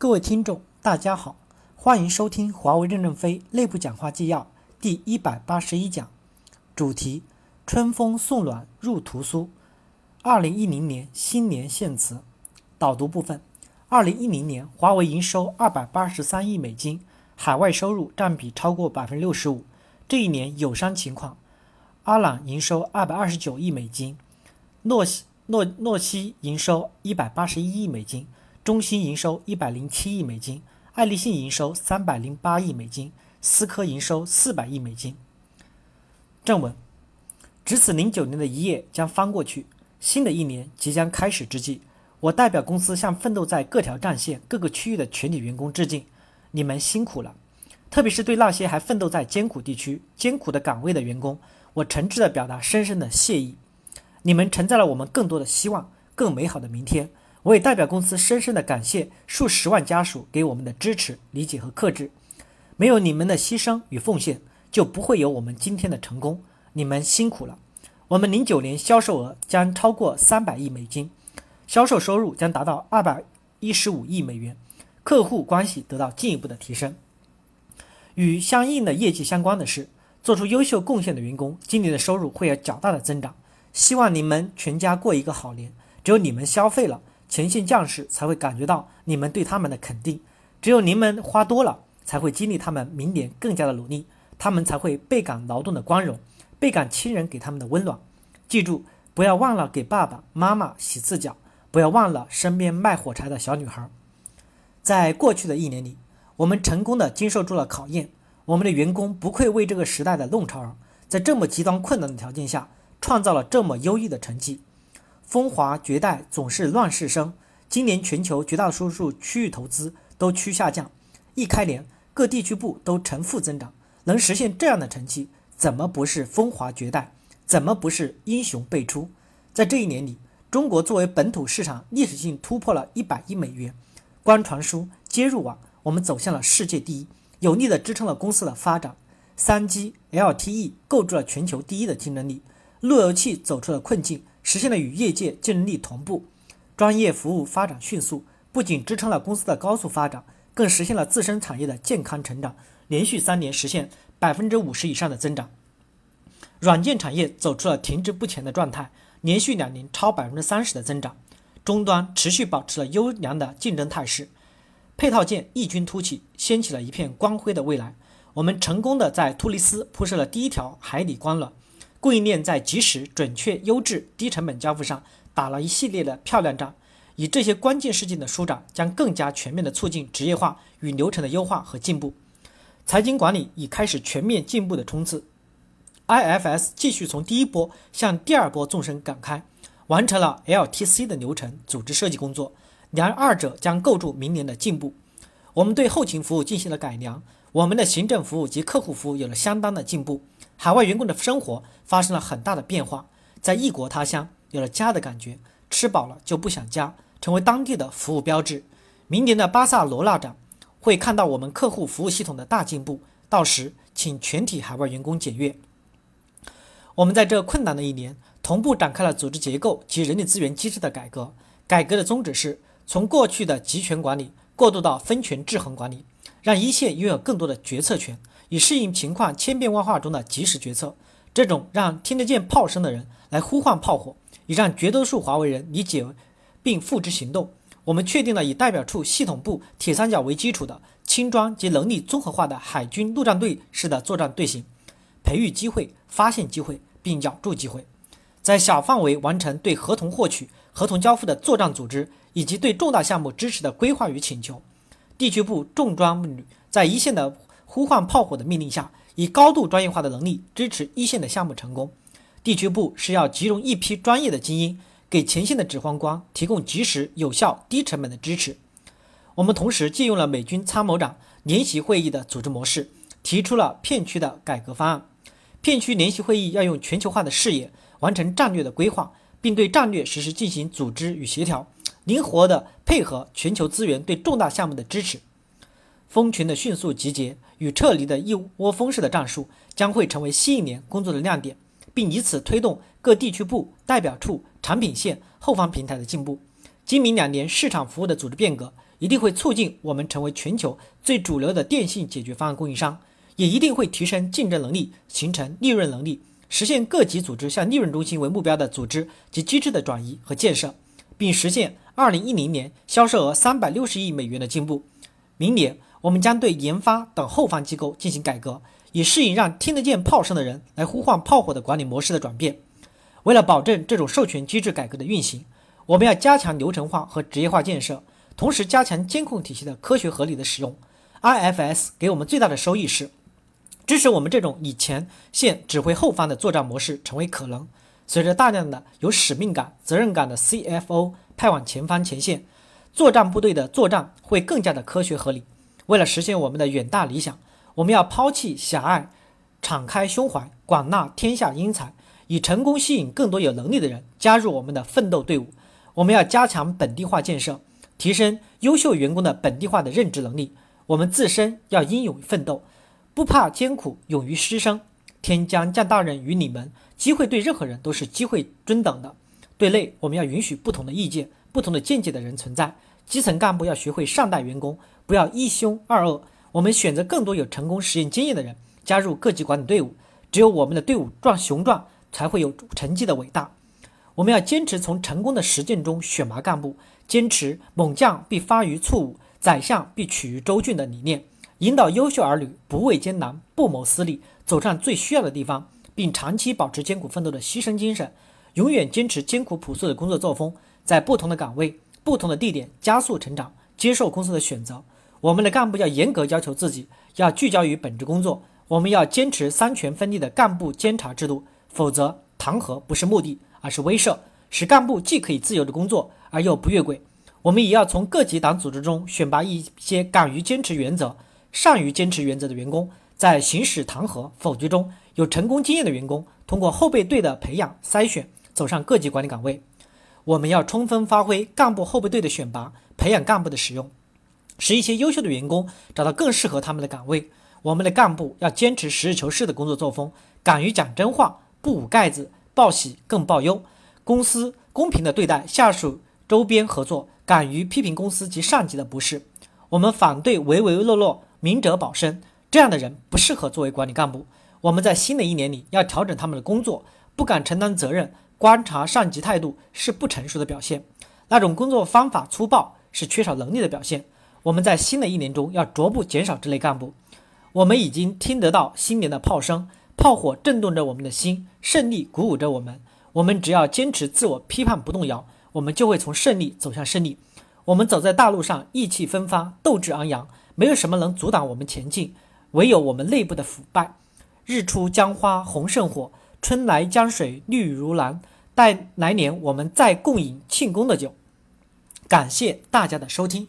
各位听众，大家好，欢迎收听华为任正非内部讲话纪要第一百八十一讲，主题：春风送暖入屠苏。二零一零年新年献词。导读部分：二零一零年，华为营收二百八十三亿美金，海外收入占比超过百分之六十五。这一年友商情况，阿朗营收二百二十九亿美金，诺西诺诺西营收一百八十一亿美金。中兴营收一百零七亿美金，爱立信营收三百零八亿美金，思科营收四百亿美金。正文：值此零九年的一页将翻过去，新的一年即将开始之际，我代表公司向奋斗在各条战线、各个区域的全体员工致敬，你们辛苦了！特别是对那些还奋斗在艰苦地区、艰苦的岗位的员工，我诚挚地表达深深的谢意。你们承载了我们更多的希望、更美好的明天。我也代表公司深深的感谢数十万家属给我们的支持、理解和克制。没有你们的牺牲与奉献，就不会有我们今天的成功。你们辛苦了。我们零九年销售额将超过三百亿美金，销售收入将达到二百一十五亿美元，客户关系得到进一步的提升。与相应的业绩相关的是，做出优秀贡献的员工今年的收入会有较大的增长。希望你们全家过一个好年。只有你们消费了。前线将士才会感觉到你们对他们的肯定，只有你们花多了，才会激励他们明年更加的努力，他们才会倍感劳动的光荣，倍感亲人给他们的温暖。记住，不要忘了给爸爸妈妈洗次脚，不要忘了身边卖火柴的小女孩。在过去的一年里，我们成功的经受住了考验，我们的员工不愧为这个时代的弄潮儿，在这么极端困难的条件下，创造了这么优异的成绩。风华绝代总是乱世生。今年全球绝大多数区域投资都趋下降，一开年各地区部都呈负增长，能实现这样的成绩，怎么不是风华绝代？怎么不是英雄辈出？在这一年里，中国作为本土市场历史性突破了一百亿美元，光传输、接入网，我们走向了世界第一，有力的支撑了公司的发展。三 G、LTE 构筑了全球第一的竞争力，路由器走出了困境。实现了与业界竞争力同步，专业服务发展迅速，不仅支撑了公司的高速发展，更实现了自身产业的健康成长，连续三年实现百分之五十以上的增长。软件产业走出了停滞不前的状态，连续两年超百分之三十的增长，终端持续保持了优良的竞争态势，配套件异军突起，掀起了一片光辉的未来。我们成功的在突尼斯铺设了第一条海底光缆。供应链在及时、准确、优质、低成本交付上打了一系列的漂亮仗。以这些关键事件的舒展，将更加全面地促进职业化与流程的优化和进步。财经管理已开始全面进步的冲刺。IFS 继续从第一波向第二波纵深展开，完成了 LTC 的流程组织设计工作。然而，二者将构筑明年的进步。我们对后勤服务进行了改良，我们的行政服务及客户服务有了相当的进步。海外员工的生活发生了很大的变化，在异国他乡有了家的感觉，吃饱了就不想家，成为当地的服务标志。明年的巴塞罗那展会看到我们客户服务系统的大进步，到时请全体海外员工检阅。我们在这困难的一年，同步展开了组织结构及人力资源机制的改革。改革的宗旨是从过去的集权管理过渡到分权制衡管理，让一线拥有更多的决策权。以适应情况千变万化中的及时决策，这种让听得见炮声的人来呼唤炮火，以让绝大多数华为人理解并付之行动。我们确定了以代表处系统部铁三角为基础的轻装及能力综合化的海军陆战队式的作战队形，培育机会、发现机会并咬住机会，在小范围完成对合同获取、合同交付的作战组织，以及对重大项目支持的规划与请求。地区部重装旅在一线的。呼唤炮火的命令下，以高度专业化的能力支持一线的项目成功。地区部是要集中一批专业的精英，给前线的指挥官提供及时、有效、低成本的支持。我们同时借用了美军参谋长联席会议的组织模式，提出了片区的改革方案。片区联席会议要用全球化的视野完成战略的规划，并对战略实施进行组织与协调，灵活的配合全球资源对重大项目的支持。蜂群的迅速集结与撤离的一窝蜂式的战术将会成为新一年工作的亮点，并以此推动各地区部代表处、产品线、后方平台的进步。今明两年市场服务的组织变革一定会促进我们成为全球最主流的电信解决方案供应商，也一定会提升竞争能力，形成利润能力，实现各级组织向利润中心为目标的组织及机制的转移和建设，并实现二零一零年销售额三百六十亿美元的进步。明年，我们将对研发等后方机构进行改革，以适应让听得见炮声的人来呼唤炮火的管理模式的转变。为了保证这种授权机制改革的运行，我们要加强流程化和职业化建设，同时加强监控体系的科学合理的使用。IFS 给我们最大的收益是，支持我们这种以前线指挥后方的作战模式成为可能。随着大量的有使命感、责任感的 CFO 派往前方前线，作战部队的作战会更加的科学合理。为了实现我们的远大理想，我们要抛弃狭隘，敞开胸怀，广纳天下英才，以成功吸引更多有能力的人加入我们的奋斗队伍。我们要加强本地化建设，提升优秀员工的本地化的任职能力。我们自身要英勇奋斗，不怕艰苦，勇于牺牲。天将降大任于你们，机会对任何人都是机会均等的。对内，我们要允许不同的意见、不同的见解的人存在。基层干部要学会善待员工，不要一凶二恶。我们选择更多有成功实验经验的人加入各级管理队伍。只有我们的队伍壮雄壮，才会有成绩的伟大。我们要坚持从成功的实践中选拔干部，坚持“猛将必发于簇伍，宰相必取于州郡”的理念，引导优秀儿女不畏艰难、不谋私利，走上最需要的地方，并长期保持艰苦奋斗的牺牲精神，永远坚持艰苦朴素的工作作风，在不同的岗位、不同的地点加速成长，接受公司的选择。我们的干部要严格要求自己，要聚焦于本职工作。我们要坚持三权分立的干部监察制度，否则弹劾不是目的。而是威慑，使干部既可以自由的工作，而又不越轨。我们也要从各级党组织中选拔一些敢于坚持原则、善于坚持原则的员工，在行使弹劾、否决中有成功经验的员工，通过后备队的培养筛选，走上各级管理岗位。我们要充分发挥干部后备队的选拔、培养干部的使用，使一些优秀的员工找到更适合他们的岗位。我们的干部要坚持实事求是的工作作风，敢于讲真话，不捂盖子。报喜更报忧，公司公平的对待下属周边合作，敢于批评公司及上级的不是。我们反对唯唯诺诺、明哲保身这样的人，不适合作为管理干部。我们在新的一年里要调整他们的工作，不敢承担责任，观察上级态度是不成熟的表现，那种工作方法粗暴是缺少能力的表现。我们在新的一年中要逐步减少这类干部。我们已经听得到新年的炮声。炮火震动着我们的心，胜利鼓舞着我们。我们只要坚持自我批判不动摇，我们就会从胜利走向胜利。我们走在大路上，意气风发，斗志昂扬，没有什么能阻挡我们前进，唯有我们内部的腐败。日出江花红胜火，春来江水绿如蓝。待来年我们再共饮庆功的酒。感谢大家的收听。